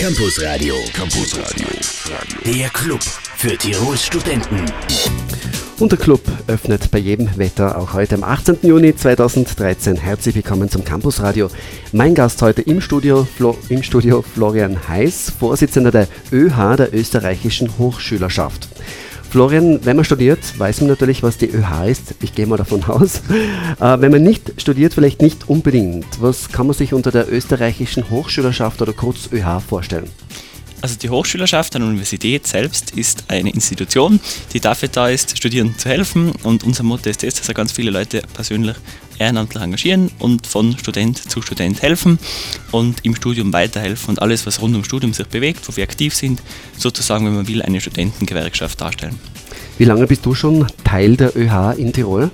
Campus Radio. Campus Radio. Der Club für Tirols Studenten. Und der Club öffnet bei jedem Wetter auch heute am 18. Juni 2013. Herzlich willkommen zum Campus Radio. Mein Gast heute im Studio, Flo, im Studio Florian Heiß, Vorsitzender der ÖH, der österreichischen Hochschülerschaft. Florian, wenn man studiert, weiß man natürlich, was die ÖH ist. Ich gehe mal davon aus. Äh, wenn man nicht studiert, vielleicht nicht unbedingt. Was kann man sich unter der österreichischen Hochschülerschaft oder kurz ÖH vorstellen? Also die Hochschülerschaft an der Universität selbst ist eine Institution, die dafür da ist, Studierenden zu helfen. Und unser Motto ist das, dass ganz viele Leute persönlich ehrenamtlich engagieren und von Student zu Student helfen und im Studium weiterhelfen und alles, was rund ums Studium sich bewegt, wo wir aktiv sind, sozusagen, wenn man will, eine Studentengewerkschaft darstellen. Wie lange bist du schon Teil der ÖH in Tirol?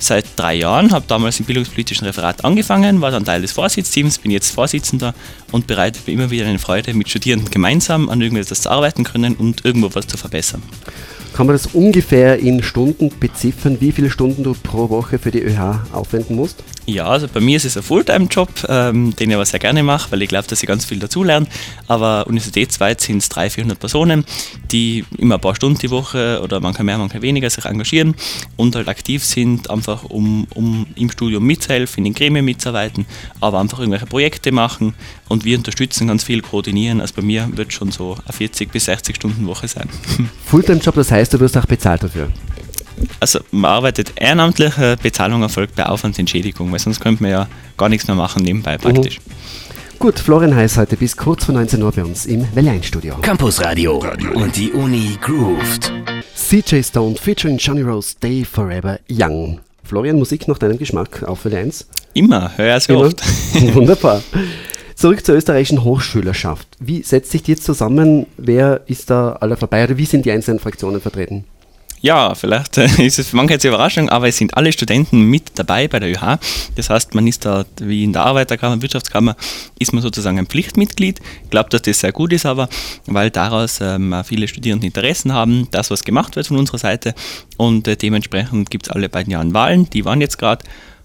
Seit drei Jahren, habe damals im bildungspolitischen Referat angefangen, war dann Teil des Vorsitzteams, bin jetzt Vorsitzender und bereitet mir immer wieder eine Freude, mit Studierenden gemeinsam an irgendetwas zu arbeiten können und irgendwo was zu verbessern. Kann man das ungefähr in Stunden beziffern, wie viele Stunden du pro Woche für die ÖH aufwenden musst? Ja, also bei mir ist es ein Fulltime-Job, ähm, den ich aber sehr gerne mache, weil ich glaube, dass ich ganz viel dazulerne. Aber universitätsweit sind es 300, 400 Personen, die immer ein paar Stunden die Woche oder manchmal mehr, manchmal weniger sich engagieren und halt aktiv sind, einfach um, um im Studium mitzuhelfen, in den Gremien mitzuarbeiten, aber einfach irgendwelche Projekte machen und wir unterstützen ganz viel, koordinieren. Also bei mir wird schon so eine 40 bis 60 Stunden Woche sein. Fulltime-Job, das heißt, du wirst auch bezahlt dafür? Also man arbeitet ehrenamtlich, Bezahlung erfolgt bei Aufwandsentschädigung, weil sonst könnte man ja gar nichts mehr machen nebenbei mhm. praktisch. Mhm. Gut, Florian Heiß heute bis kurz vor 19 Uhr bei uns im Welle Studio. Campus Radio und die Uni grooved. CJ Stone featuring Johnny Rose, Stay Forever Young. Florian, Musik nach deinem Geschmack auf Welle 1? Immer, hör es oft. Wunderbar. Zurück zur österreichischen Hochschülerschaft. Wie setzt sich die jetzt zusammen? Wer ist da alle vorbei oder wie sind die einzelnen Fraktionen vertreten? Ja, vielleicht äh, ist es für manche jetzt Überraschung, aber es sind alle Studenten mit dabei bei der ÖH. Das heißt, man ist da wie in der Arbeiterkammer, Wirtschaftskammer, ist man sozusagen ein Pflichtmitglied. Ich glaube, dass das sehr gut ist, aber weil daraus ähm, viele Studierende Interessen haben, das, was gemacht wird von unserer Seite. Und äh, dementsprechend gibt es alle beiden Jahren Wahlen, die waren jetzt gerade.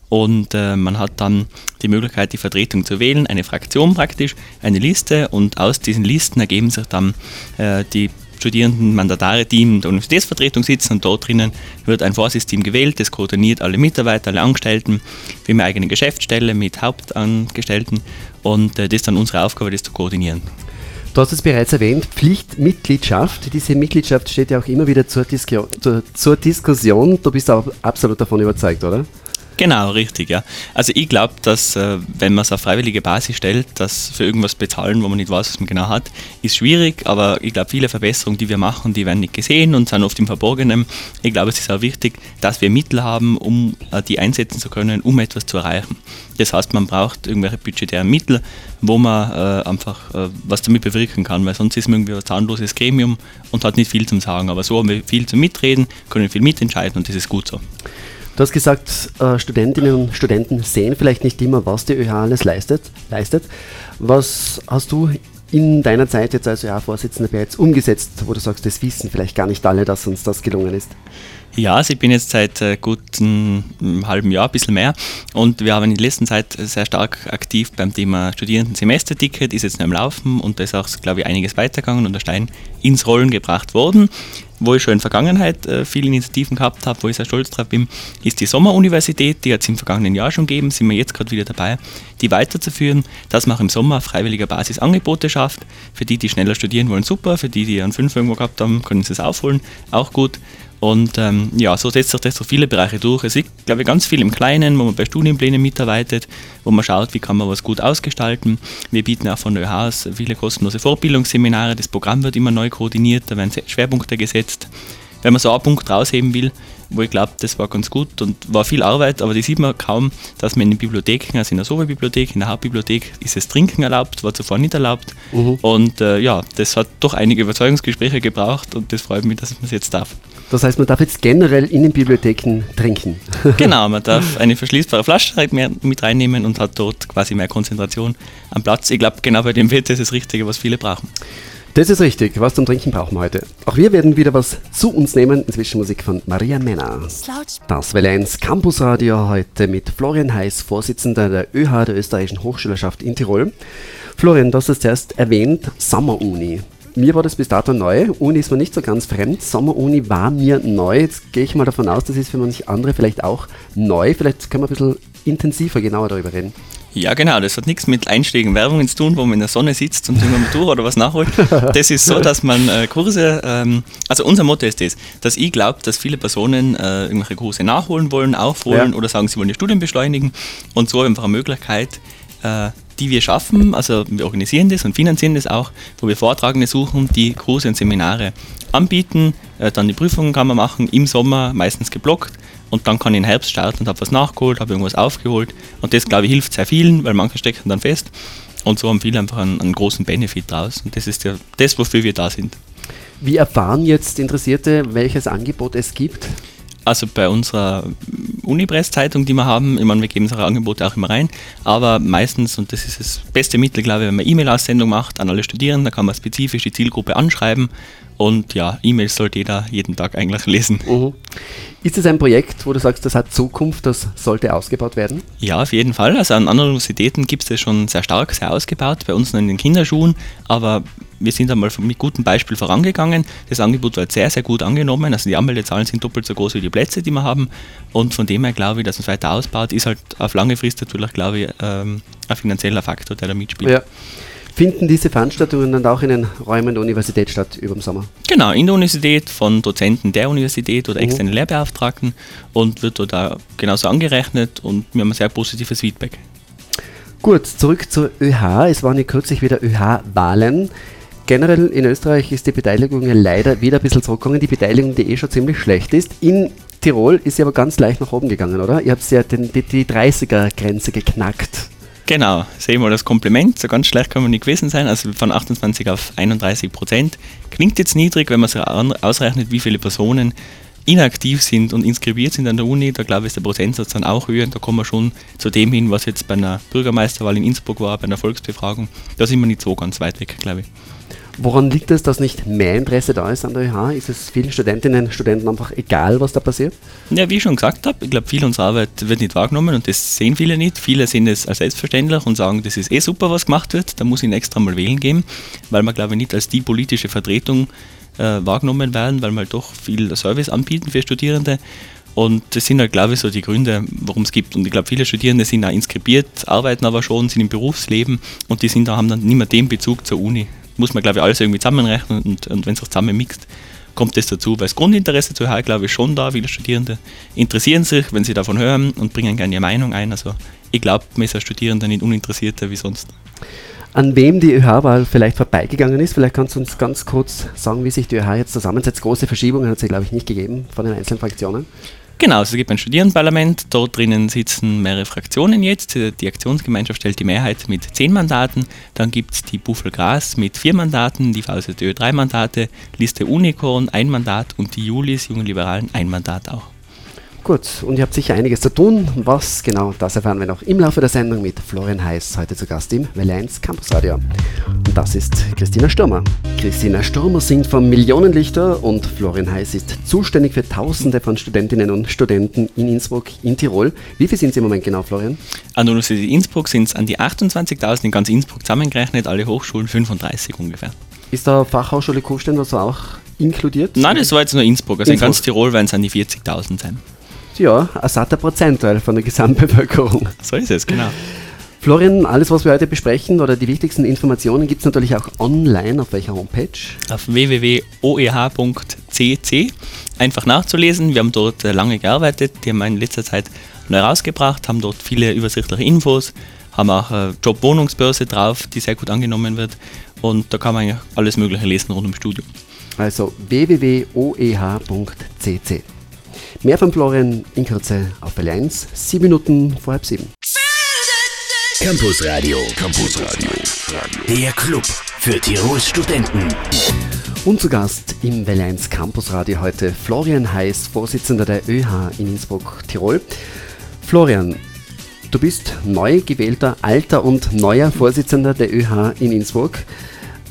Und äh, man hat dann die Möglichkeit, die Vertretung zu wählen, eine Fraktion praktisch, eine Liste und aus diesen Listen ergeben sich dann äh, die Studierenden-Mandatare-Team der Universitätsvertretung sitzen und dort drinnen wird ein Vorsitz-Team gewählt, das koordiniert alle Mitarbeiter, alle Angestellten. Wir haben eine eigene Geschäftsstelle mit Hauptangestellten und äh, das ist dann unsere Aufgabe, das zu koordinieren. Du hast es bereits erwähnt, Pflichtmitgliedschaft. Diese Mitgliedschaft steht ja auch immer wieder zur, Disku zur, zur Diskussion. Du bist auch absolut davon überzeugt, oder? Genau, richtig, ja. Also ich glaube, dass äh, wenn man es auf freiwillige Basis stellt, dass für irgendwas bezahlen, wo man nicht weiß, was man genau hat, ist schwierig, aber ich glaube, viele Verbesserungen, die wir machen, die werden nicht gesehen und sind oft im Verborgenen. Ich glaube, es ist auch wichtig, dass wir Mittel haben, um äh, die einsetzen zu können, um etwas zu erreichen. Das heißt, man braucht irgendwelche budgetären Mittel, wo man äh, einfach äh, was damit bewirken kann, weil sonst ist man irgendwie ein zahnloses Gremium und hat nicht viel zum Sagen. Aber so haben wir viel zum Mitreden, können viel mitentscheiden und das ist gut so. Du hast gesagt, äh, Studentinnen und Studenten sehen vielleicht nicht immer, was die ÖH alles leistet. leistet. Was hast du in deiner Zeit jetzt als ÖH-Vorsitzender bereits umgesetzt, wo du sagst, das wissen vielleicht gar nicht alle, dass uns das gelungen ist? Ja, also ich bin jetzt seit äh, gut einem halben Jahr, ein bisschen mehr. Und wir haben in der letzten Zeit sehr stark aktiv beim Thema Studierendensemesterticket, ist jetzt noch im Laufen und da ist auch, glaube ich, einiges weitergegangen und der Stein ins Rollen gebracht worden wo ich schon in der Vergangenheit äh, viele Initiativen gehabt habe, wo ich sehr stolz drauf bin, ist die Sommeruniversität, die hat es im vergangenen Jahr schon gegeben, sind wir jetzt gerade wieder dabei, die weiterzuführen, dass man auch im Sommer auf freiwilliger Basis Angebote schafft. Für die, die schneller studieren wollen, super, für die, die einen Fünf irgendwo gehabt haben, können sie es aufholen, auch gut. Und ähm, ja, so setzt sich das so viele Bereiche durch. Es liegt, glaube ich, ganz viel im Kleinen, wo man bei Studienplänen mitarbeitet, wo man schaut, wie kann man was gut ausgestalten. Wir bieten auch von ÖH aus viele kostenlose Fortbildungsseminare. Das Programm wird immer neu koordiniert, da werden Schwerpunkte gesetzt. Wenn man so einen Punkt rausheben will, wo ich glaube, das war ganz gut und war viel Arbeit, aber die sieht man kaum, dass man in den Bibliotheken, also in der Sobe-Bibliothek, in der Hauptbibliothek, ist es Trinken erlaubt, war zuvor nicht erlaubt. Mhm. Und äh, ja, das hat doch einige Überzeugungsgespräche gebraucht und das freut mich, dass man es jetzt darf. Das heißt, man darf jetzt generell in den Bibliotheken trinken. genau, man darf eine verschließbare Flasche halt mit reinnehmen und hat dort quasi mehr Konzentration am Platz. Ich glaube, genau bei dem wird das das Richtige, was viele brauchen. Das ist richtig. Was zum Trinken brauchen wir heute. Auch wir werden wieder was zu uns nehmen. Inzwischen Musik von Maria Männer. Das Welle 1 Campusradio heute mit Florian Heiß, Vorsitzender der ÖH, der österreichischen Hochschülerschaft in Tirol. Florian, du hast es zuerst erwähnt, Sommer-Uni. Mir war das bis dato neu. Uni ist mir nicht so ganz fremd. Sommer-Uni war mir neu. Jetzt gehe ich mal davon aus, das ist für manche andere vielleicht auch neu. Vielleicht können wir ein bisschen intensiver, genauer darüber reden. Ja, genau. Das hat nichts mit Einschlägen Werbungen zu tun, wo man in der Sonne sitzt und irgendeine Tour oder was nachholt. Das ist so, dass man äh, Kurse, ähm, also unser Motto ist das, dass ich glaube, dass viele Personen äh, irgendwelche Kurse nachholen wollen, aufholen ja. oder sagen, sie wollen ihr Studium beschleunigen und so einfach eine Möglichkeit, äh, die wir schaffen, also wir organisieren das und finanzieren das auch, wo wir Vortragende suchen, die Kurse und Seminare anbieten, äh, dann die Prüfungen kann man machen, im Sommer meistens geblockt. Und dann kann ich im Herbst starten und habe was nachgeholt, habe irgendwas aufgeholt. Und das glaube ich hilft sehr vielen, weil manche stecken dann fest. Und so haben viele einfach einen, einen großen Benefit draus. Und das ist ja das, wofür wir da sind. Wie erfahren jetzt Interessierte, welches Angebot es gibt? Also bei unserer Unipress-Zeitung, die wir haben, ich meine, wir geben unsere Angebote auch immer rein, aber meistens, und das ist das beste Mittel, glaube ich, wenn man E-Mail-Aussendung macht an alle Studierenden, da kann man spezifisch die Zielgruppe anschreiben und ja, E-Mails sollte jeder jeden Tag eigentlich lesen. Mhm. Ist es ein Projekt, wo du sagst, das hat Zukunft, das sollte ausgebaut werden? Ja, auf jeden Fall. Also an anderen Universitäten gibt es das schon sehr stark, sehr ausgebaut, bei uns noch in den Kinderschuhen, aber wir sind einmal mit gutem Beispiel vorangegangen. Das Angebot wird sehr, sehr gut angenommen. Also die Anmeldezahlen sind doppelt so groß wie die Plätze, die wir haben. Und von dem her glaube ich, dass man es weiter ausbaut, ist halt auf lange Frist natürlich, glaube ich, ähm, ein finanzieller Faktor, der da mitspielt. Ja. Finden diese Veranstaltungen dann auch in den Räumen der Universität statt über den Sommer? Genau, in der Universität von Dozenten der Universität oder externen mhm. Lehrbeauftragten und wird dort auch genauso angerechnet und wir haben ein sehr positives Feedback. Gut, zurück zur ÖH. Es waren ja kürzlich wieder ÖH-Wahlen. Generell in Österreich ist die Beteiligung ja leider wieder ein bisschen zurückgegangen. Die Beteiligung, die eh schon ziemlich schlecht ist. In Tirol ist sie aber ganz leicht nach oben gegangen, oder? Ihr habt ja den, die, die 30er-Grenze geknackt. Genau, sehen wir das Kompliment. So ganz schlecht kann man nicht gewesen sein. Also von 28 auf 31 Prozent. Klingt jetzt niedrig, wenn man sich ausrechnet, wie viele Personen inaktiv sind und inskribiert sind an der Uni. Da glaube ich, ist der Prozentsatz dann auch höher. Da kommen wir schon zu dem hin, was jetzt bei einer Bürgermeisterwahl in Innsbruck war, bei einer Volksbefragung. Da sind wir nicht so ganz weit weg, glaube ich. Woran liegt es, dass nicht mehr Interesse da ist an der ÖH? Ist es vielen Studentinnen und Studenten einfach egal, was da passiert? Ja, wie ich schon gesagt habe, ich glaube, viel unserer Arbeit wird nicht wahrgenommen und das sehen viele nicht. Viele sehen es als selbstverständlich und sagen, das ist eh super, was gemacht wird, da muss ich ihn extra mal wählen geben, weil man, glaube ich, nicht als die politische Vertretung äh, wahrgenommen werden, weil wir halt doch viel Service anbieten für Studierende. Und das sind halt, glaube ich, so die Gründe, warum es gibt. Und ich glaube, viele Studierende sind auch inskribiert, arbeiten aber schon, sind im Berufsleben und die sind da, haben dann nicht mehr den Bezug zur Uni muss man, glaube ich, alles irgendwie zusammenrechnen und, und wenn es auch zusammen mixt, kommt das dazu. Weil das Grundinteresse zu HR, glaube ich, schon da. Viele Studierende interessieren sich, wenn sie davon hören und bringen gerne ihre Meinung ein. Also ich glaube, man ist als Studierender nicht uninteressierter wie sonst. An wem die ÖH-Wahl vielleicht vorbeigegangen ist, vielleicht kannst du uns ganz kurz sagen, wie sich die ÖH jetzt zusammensetzt. Große Verschiebungen hat es, glaube ich, nicht gegeben von den einzelnen Fraktionen. Genau, also es gibt ein Studierendenparlament, dort drinnen sitzen mehrere Fraktionen jetzt. Die Aktionsgemeinschaft stellt die Mehrheit mit zehn Mandaten. Dann gibt es die Buffel Gras mit vier Mandaten, die VSTÖ drei Mandate, Liste Unicorn ein Mandat und die Julis, Jungen Liberalen, ein Mandat auch. Gut, und ihr habt sicher einiges zu tun. Was genau, das erfahren wir noch im Laufe der Sendung mit Florian Heiß, heute zu Gast im Welle 1 Campus Radio. Und das ist Christina Stürmer. Christina Stürmer singt vom Millionenlichter und Florian Heiß ist zuständig für Tausende von Studentinnen und Studenten in Innsbruck, in Tirol. Wie viele sind Sie im Moment genau, Florian? An der Universität Innsbruck sind es an die 28.000 in ganz Innsbruck zusammengerechnet, alle Hochschulen 35 ungefähr. Ist da Fachhochschule Kufstein also auch inkludiert? Nein, das war jetzt nur Innsbruck. Also Innsbruck. in ganz Tirol werden es an die 40.000 sein ja, ein satter Prozentteil von der Gesamtbevölkerung. So ist es, genau. Florian, alles, was wir heute besprechen oder die wichtigsten Informationen gibt es natürlich auch online. Auf welcher Homepage? Auf www.oeh.cc. Einfach nachzulesen. Wir haben dort äh, lange gearbeitet. Die haben wir in letzter Zeit neu rausgebracht, haben dort viele übersichtliche Infos, haben auch eine Job-Wohnungsbörse drauf, die sehr gut angenommen wird. Und da kann man eigentlich alles Mögliche lesen rund ums Studium. Also www.oeh.cc. Mehr von Florian in Kürze auf Welle 1, sieben Minuten vor halb sieben. Campus Radio, Campus Radio, der Club für Tirols Studenten. Und zu Gast im Welle 1 Campus Radio heute Florian Heiß, Vorsitzender der ÖH in Innsbruck, Tirol. Florian, du bist neu gewählter alter und neuer Vorsitzender der ÖH in Innsbruck.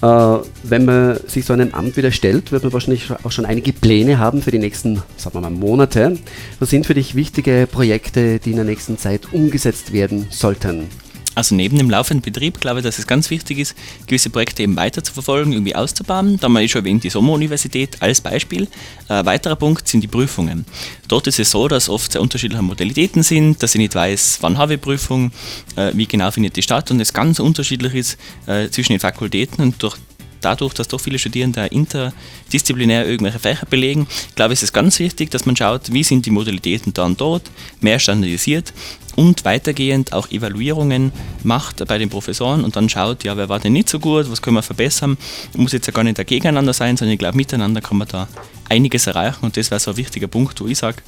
Äh, wenn man sich so einem Amt wieder stellt, wird man wahrscheinlich auch schon einige Pläne haben für die nächsten, sagen wir mal, Monate. Was sind für dich wichtige Projekte, die in der nächsten Zeit umgesetzt werden sollten? Also neben dem laufenden Betrieb glaube ich, dass es ganz wichtig ist, gewisse Projekte eben weiter zu verfolgen, irgendwie auszubauen. Da haben wir eh schon erwähnt, die Sommeruniversität als Beispiel. Ein weiterer Punkt sind die Prüfungen. Dort ist es so, dass oft sehr unterschiedliche Modalitäten sind, dass ich nicht weiß, wann habe ich Prüfung, äh, wie genau findet die statt und es ganz unterschiedlich ist äh, zwischen den Fakultäten und durch dadurch, dass doch viele Studierende interdisziplinär irgendwelche Fächer belegen, glaube ich, ist es ganz wichtig, dass man schaut, wie sind die Modalitäten dann dort, mehr standardisiert und weitergehend auch Evaluierungen macht bei den Professoren und dann schaut, ja, wer war denn nicht so gut, was können wir verbessern. Muss jetzt ja gar nicht der gegeneinander sein, sondern ich glaube, miteinander kann man da einiges erreichen und das wäre so ein wichtiger Punkt, wo ich sage,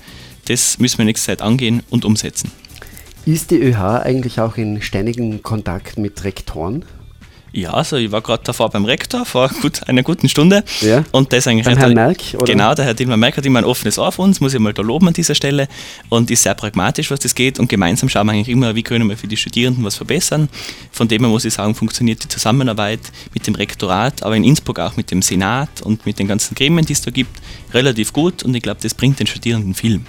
das müssen wir nächste Zeit angehen und umsetzen. Ist die ÖH eigentlich auch in ständigem Kontakt mit Rektoren? Ja, also ich war gerade davor beim Rektor vor gut, einer guten Stunde. Ja. Und das eigentlich Beim Herrn Merck, oder? Genau, der Herr Dietmar Merck hat immer ein offenes Ohr für uns, muss ich mal da loben an dieser Stelle und ist sehr pragmatisch, was das geht. Und gemeinsam schauen wir eigentlich immer, wie können wir für die Studierenden was verbessern. Von dem her muss ich sagen, funktioniert die Zusammenarbeit mit dem Rektorat, aber in Innsbruck auch mit dem Senat und mit den ganzen Gremien, die es da gibt, relativ gut und ich glaube, das bringt den Studierenden viel.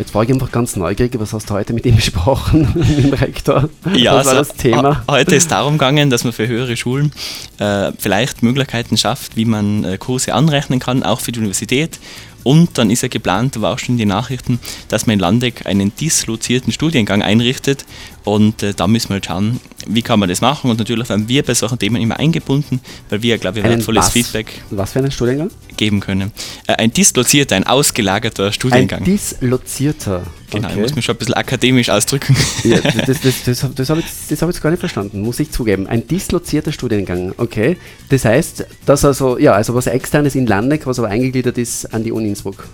Jetzt war ich einfach ganz neugierig, was hast du heute mit ihm besprochen, mit dem Rektor? Ja, was war also das Thema? he- Heute ist darum gegangen, dass man für höhere Schulen äh, vielleicht Möglichkeiten schafft, wie man äh, Kurse anrechnen kann, auch für die Universität. Und dann ist ja geplant, da war auch schon in den Nachrichten, dass man in Landeck einen dislozierten Studiengang einrichtet. Und äh, da müssen wir halt schauen, wie kann man das machen. Und natürlich werden wir bei solchen Themen immer eingebunden, weil wir, glaube ich, wertvolles was? Feedback Was für einen Studiengang? geben können. Äh, ein dislozierter, ein ausgelagerter Studiengang. Ein dislozierter. genau, ich Okay. muss mich schon ein bisschen akademisch ausdrücken. Ja, das das, das, das, hab- das habe ich, das hab ich jetzt gar nicht verstanden, muss ich zugeben. Ein dislozierter Studiengang, okay. Das heißt, dass also, ja, also was externes in Landeck, was aber eingegliedert ist an die Uni Innsbruck.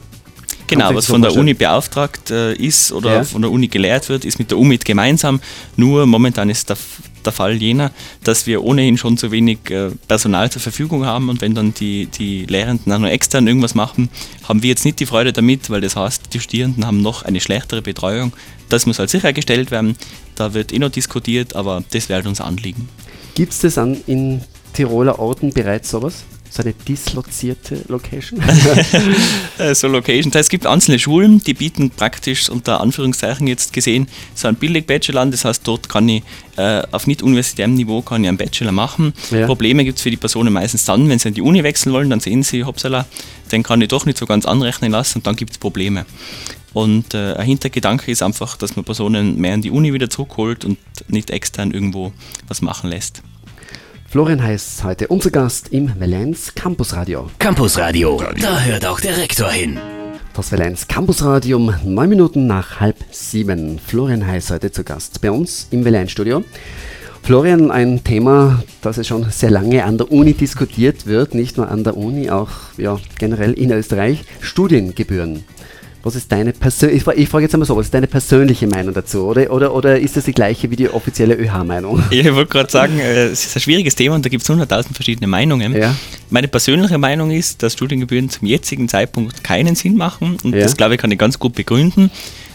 Genau, was so von der. Uni beauftragt äh, ist oder Ja. von der Uni gelehrt wird, ist mit der UMIT gemeinsam. Nur momentan ist der, der Fall jener, dass wir ohnehin schon zu wenig äh, Personal zur Verfügung haben und wenn dann die, die Lehrenden auch noch extern irgendwas machen, haben wir jetzt nicht die Freude damit, weil das heißt, die Studierenden haben noch eine schlechtere Betreuung. Das muss halt sichergestellt werden. Da wird eh noch diskutiert, aber das wäre halt unser Anliegen. Gibt es das an, in Tiroler Orten bereits sowas? So eine dislozierte Location? äh, so Locations. Es gibt einzelne Schulen, die bieten praktisch unter Anführungszeichen jetzt gesehen so ein Billig-Bachelor an. Das heißt, dort kann ich äh, auf nicht universitärem Niveau kann ich einen Bachelor machen. Ja. Probleme gibt es für die Personen meistens dann, wenn sie an die Uni wechseln wollen, dann sehen sie, hoppsala, den kann ich doch nicht so ganz anrechnen lassen und dann gibt es Probleme. Und äh, ein Hintergedanke ist einfach, dass man Personen mehr an die Uni wieder zurückholt und nicht extern irgendwo was machen lässt. Florian Heiß heute unser Gast im Valenz Campus Radio. Campusradio, da hört auch der Rektor hin. Das Valenz Campus Radio um neun Minuten nach halb sieben. Florian Heiß heute zu Gast bei uns im Valenz Studio. Florian, ein Thema, das es schon sehr lange an der Uni diskutiert wird, nicht nur an der Uni, auch ja, generell in Österreich, Studiengebühren. Was ist deine persönliche, ich, fra- ich frage jetzt einmal so, was ist deine persönliche Meinung dazu? Oder, oder, oder ist das die gleiche wie die offizielle ÖH-Meinung? Ich wollte gerade sagen, äh, es ist ein schwieriges Thema und da gibt es hunderttausend verschiedene Meinungen. Ja. Meine persönliche Meinung ist, dass Studiengebühren zum jetzigen Zeitpunkt keinen Sinn machen und Ja. das glaube ich kann ich ganz gut begründen.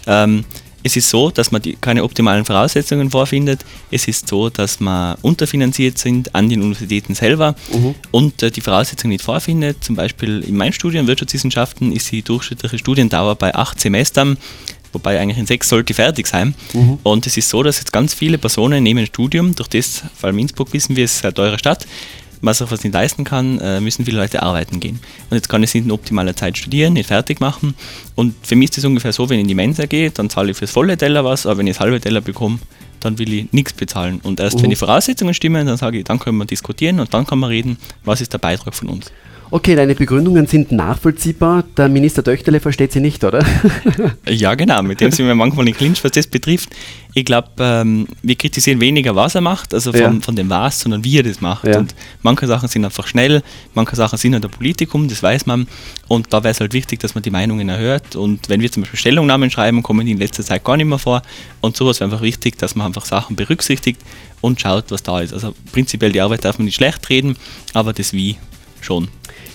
Ähm, es ist so, dass man die, keine optimalen Voraussetzungen vorfindet. Es ist so, dass man unterfinanziert sind an den Universitäten selber und äh, die Voraussetzungen nicht vorfindet. Zum Beispiel in meinem Studium Wirtschaftswissenschaften ist die durchschnittliche Studiendauer bei acht Semestern wobei eigentlich in sechs sollte fertig sein. Und es ist so, dass jetzt ganz viele Personen nehmen ein Studium, durch das, vor allem Innsbruck wissen wir, es ist eine teure Stadt, man sich was nicht leisten kann, äh, müssen viele Leute arbeiten gehen. Und jetzt kann ich es nicht in optimaler Zeit studieren, nicht fertig machen. Und für mich ist es ungefähr so, wenn ich in die Mensa gehe, dann zahle ich fürs volle Teller was, aber wenn ich das halbe Teller bekomme, dann will ich nichts bezahlen. Und erst wenn die Voraussetzungen stimmen, dann sage ich, dann können wir diskutieren und dann kann man reden, was ist der Beitrag von uns. Okay, deine Begründungen sind nachvollziehbar. Der Minister Töchterle versteht sie nicht, oder? Ja, genau, mit dem sind wir manchmal in Clinch, was das betrifft. Ich glaube, ähm, wir kritisieren weniger, was er macht, also von, Ja. von dem Was, sondern wie er das macht. Ja. Und manche Sachen sind einfach schnell, manche Sachen sind halt ein Politikum, das weiß man. Und da wäre es halt wichtig, dass man die Meinungen erhört. Und wenn wir zum Beispiel Stellungnahmen schreiben, kommen die in letzter Zeit gar nicht mehr vor. Und sowas wäre einfach wichtig, dass man einfach Sachen berücksichtigt und schaut, was da ist. Also prinzipiell die Arbeit darf man nicht schlecht reden, aber das Wie schon.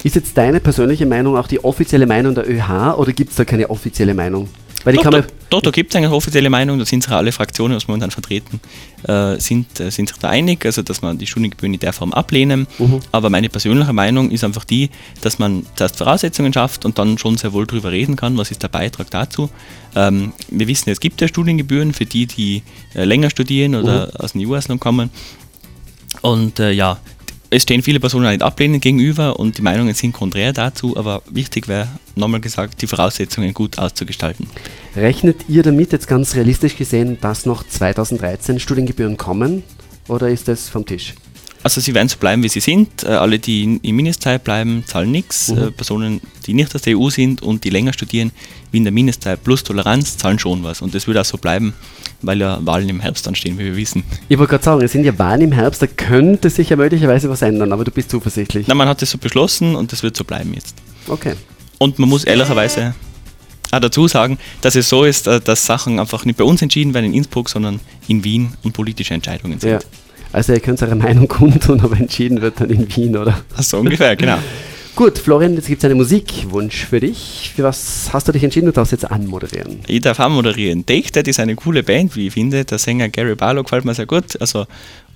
Ist jetzt deine persönliche Meinung auch die offizielle Meinung der ÖH oder gibt es da keine offizielle Meinung? Weil ich Doch, kann da, gibt es eine offizielle Meinung, da sind sich alle Fraktionen, was momentan vertreten, äh, sind, äh, sind sich da einig, also dass man die Studiengebühren in der Form ablehnen. Mhm. Aber meine persönliche Meinung ist einfach die, dass man zuerst Voraussetzungen schafft und dann schon sehr wohl darüber reden kann, was ist der Beitrag dazu. Ähm, wir wissen, es gibt ja Studiengebühren für die, die äh, länger studieren oder aus dem EU-Ausland kommen. Und äh, ja, es stehen viele Personen nicht ablehnend gegenüber und die Meinungen sind konträr dazu, aber wichtig wäre, nochmal gesagt, die Voraussetzungen gut auszugestalten. rechnet ihr damit jetzt ganz realistisch gesehen, dass noch 2013 Studiengebühren kommen? Oder ist das vom Tisch? Also sie werden so bleiben, wie sie sind. Äh, alle, die in- im Mindestzeit bleiben, zahlen nichts. Mhm. Äh, Personen, die nicht aus der EU sind und die länger studieren, wie in der Mindestzeit plus Toleranz, zahlen schon was. Und das wird auch so bleiben, weil ja Wahlen im Herbst anstehen, wie wir wissen. Ich wollte gerade sagen, es sind ja Wahlen im Herbst, da könnte sich ja möglicherweise was ändern, aber du bist zuversichtlich. Na, man hat das so beschlossen und das wird so bleiben jetzt. Okay. Und man muss ehrlicherweise auch dazu sagen, dass es so ist, äh, dass Sachen einfach nicht bei uns entschieden werden in Innsbruck, sondern in Wien und politische Entscheidungen sind. Ja. Also ihr könnt eure Meinung kundtun, aber entschieden wird dann in Wien, oder? So ungefähr, genau. Gut, Florian, jetzt gibt es einen Musikwunsch für dich. Für was hast du dich entschieden? Du darfst jetzt anmoderieren. Ich darf auch moderieren. Take That ist eine coole Band, wie ich finde. Der Sänger Gary Barlow gefällt mir sehr gut. Also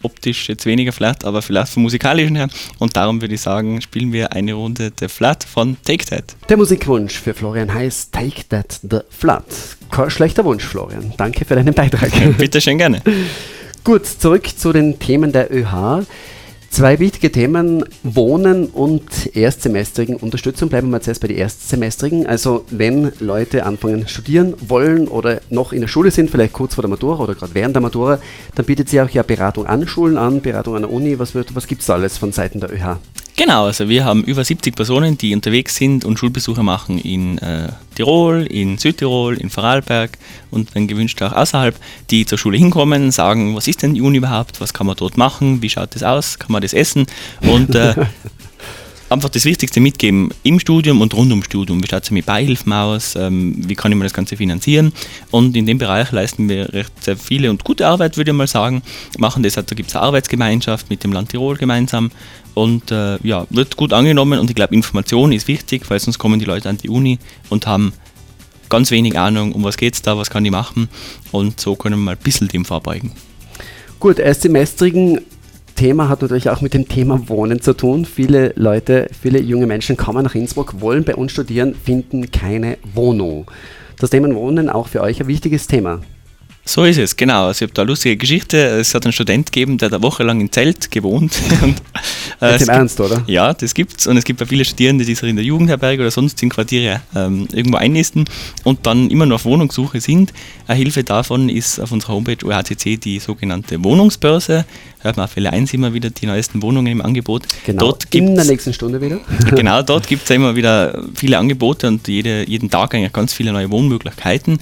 optisch jetzt weniger vielleicht, aber vielleicht vom musikalischen her. Und darum würde ich sagen, spielen wir eine Runde The Flat von Take That. Der Musikwunsch für Florian heißt Take That the Flood. Kein schlechter Wunsch, Florian. Danke für deinen Beitrag. Bitte schön gerne. Gut, zurück zu den Themen der ÖH. Zwei wichtige Themen, Wohnen und Erstsemestrigen Unterstützung. Bleiben wir mal zuerst bei den Erstsemestrigen. Also wenn Leute anfangen studieren wollen oder noch in der Schule sind, vielleicht kurz vor der Matura oder gerade während der Matura, dann bietet sie auch ja Beratung an Schulen an, Beratung an der Uni. Was, was gibt es da alles von Seiten der ÖH? Genau, also wir haben über 70 Personen, die unterwegs sind und Schulbesuche machen in äh, Tirol, in Südtirol, in Vorarlberg und wenn gewünscht auch außerhalb, die zur Schule hinkommen, sagen, was ist denn die Uni überhaupt, was kann man dort machen, wie schaut das aus, kann man das essen? Und äh, einfach das Wichtigste mitgeben im Studium und rund ums Studium. Wie schaut es mit Beihilfen aus? Ähm, wie kann ich mir das Ganze finanzieren? Und in dem Bereich leisten wir recht sehr viele und gute Arbeit, würde ich mal sagen. Machen das, da gibt es eine Arbeitsgemeinschaft mit dem Land Tirol gemeinsam und äh, ja, wird gut angenommen und ich glaube, Information ist wichtig, weil sonst kommen die Leute an die Uni und haben ganz wenig Ahnung, um was geht es da, was kann ich machen und so können wir mal ein bisschen dem vorbeugen. Gut, Erstsemestrigen Thema hat natürlich auch mit dem Thema Wohnen zu tun. Viele Leute, viele junge Menschen kommen nach Innsbruck, wollen bei uns studieren, finden keine Wohnung. Das Thema Wohnen auch für euch ein wichtiges Thema. So ist es, genau. Also ich habe da eine lustige Geschichte. Es hat einen Student gegeben, der hat eine Woche lang im Zelt gewohnt. Und, äh, Jetzt im gibt- Ernst, oder? Ja, das gibt's. Und es gibt ja viele Studierende, die sich in der Jugendherberge oder sonst in Quartiere ähm, irgendwo einnisten und dann immer noch auf Wohnungssuche sind. Eine Hilfe davon ist auf unserer Homepage OHCC die sogenannte Wohnungsbörse. Hört man auf Welle 1 immer wieder die neuesten Wohnungen im Angebot. Genau, Dort in der nächsten Stunde wieder. genau, dort gibt es ja immer wieder viele Angebote und jede, jeden Tag eigentlich ganz viele neue Wohnmöglichkeiten.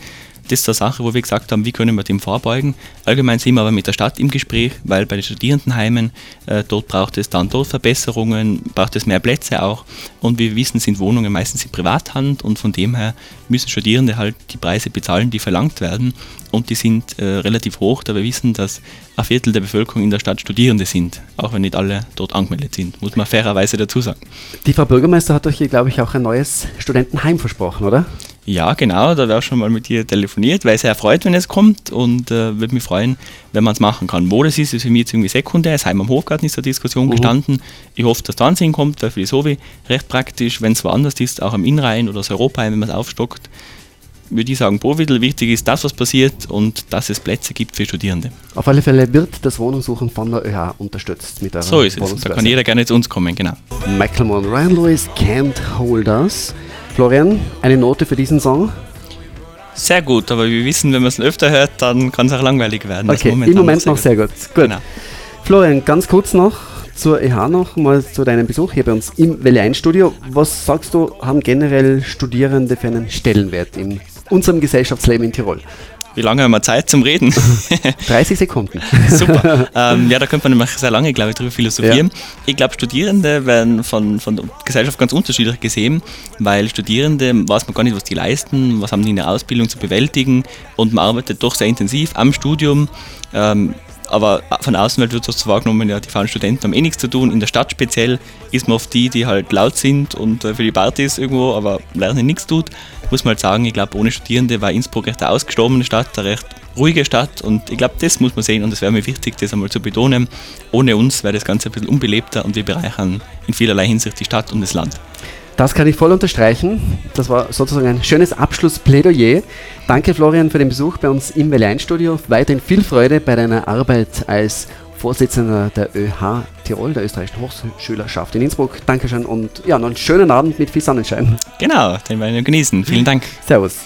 Das ist eine Sache, wo wir gesagt haben, wie können wir dem vorbeugen. Allgemein sind wir aber mit der Stadt im Gespräch, weil bei den Studierendenheimen, äh, dort braucht es dann dort Verbesserungen, braucht es mehr Plätze auch. Und wie wir wissen, sind Wohnungen meistens in Privathand und von dem her müssen Studierende halt die Preise bezahlen, die verlangt werden. Und die sind äh, relativ hoch, da wir wissen, dass ein Viertel der Bevölkerung in der Stadt Studierende sind, auch wenn nicht alle dort angemeldet sind, muss man fairerweise dazu sagen. Die Frau Bürgermeister hat euch hier, glaube ich, auch ein neues Studentenheim versprochen, oder? Ja, genau, da wäre schon mal mit ihr telefoniert, weil sehr freut, wenn es kommt und äh, würde mich freuen, wenn man es machen kann. Wo das ist, ist für mich jetzt irgendwie sekundär. Das Heim am Hofgarten ist zur Diskussion gestanden. Ich hoffe, dass da ansehen kommt, weil für die Sovi recht praktisch, wenn es woanders ist, auch am Innrhein oder das Europaheim, wenn man es aufstockt, würde ich sagen, Providel, wichtig ist das, was passiert und dass es Plätze gibt für Studierende. Auf alle Fälle wird das Wohnungssuchen von der ÖH unterstützt mit eurer So ist es. Da kann jeder gerne zu uns kommen, genau. Macklemore und Ryan Lewis Can't Hold Us. Florian, eine Note für diesen Song? Sehr gut, aber wir wissen, wenn man es öfter hört, dann kann es auch langweilig werden. Okay, im Moment noch sehr gut. Gut. Genau. Florian, ganz kurz noch zur EH noch mal zu deinem Besuch hier bei uns im Welle 1 Studio. Was sagst du, haben generell Studierende für einen Stellenwert in unserem Gesellschaftsleben in Tirol? Wie lange haben wir Zeit zum Reden? 30 Sekunden. Super. ähm, ja, da könnte man nämlich sehr lange, glaube ich, darüber philosophieren. Ich glaube, Studierende werden von, von der Gesellschaft ganz unterschiedlich gesehen, weil Studierende weiß man gar nicht, was die leisten, was haben die in der Ausbildung zu bewältigen und man arbeitet doch sehr intensiv am Studium. Ähm, aber von Außenwelt wird das wahrgenommen, ja, die faulen Studenten haben eh nichts zu tun. In der Stadt speziell ist man oft die, die halt laut sind und äh, für die Partys irgendwo, aber lernen nichts tut. Muss man halt sagen, ich glaube, ohne Studierende war Innsbruck recht eine ausgestorbene Stadt, eine recht ruhige Stadt und ich glaube, das muss man sehen und es wäre mir wichtig, das einmal zu betonen. Ohne uns wäre das Ganze ein bisschen unbelebter und wir bereichern in vielerlei Hinsicht die Stadt und das Land. Das kann ich voll unterstreichen. Das war sozusagen ein schönes Abschlussplädoyer. Danke Florian für den Besuch bei uns im Welle-1-Studio. Weiterhin viel Freude bei deiner Arbeit als Vorsitzender der ÖH Tirol, der österreichischen Hochschülerschaft in Innsbruck. Dankeschön und ja, noch einen schönen Abend mit viel Sonnenschein. Genau, den werden wir genießen. Vielen Dank. Servus.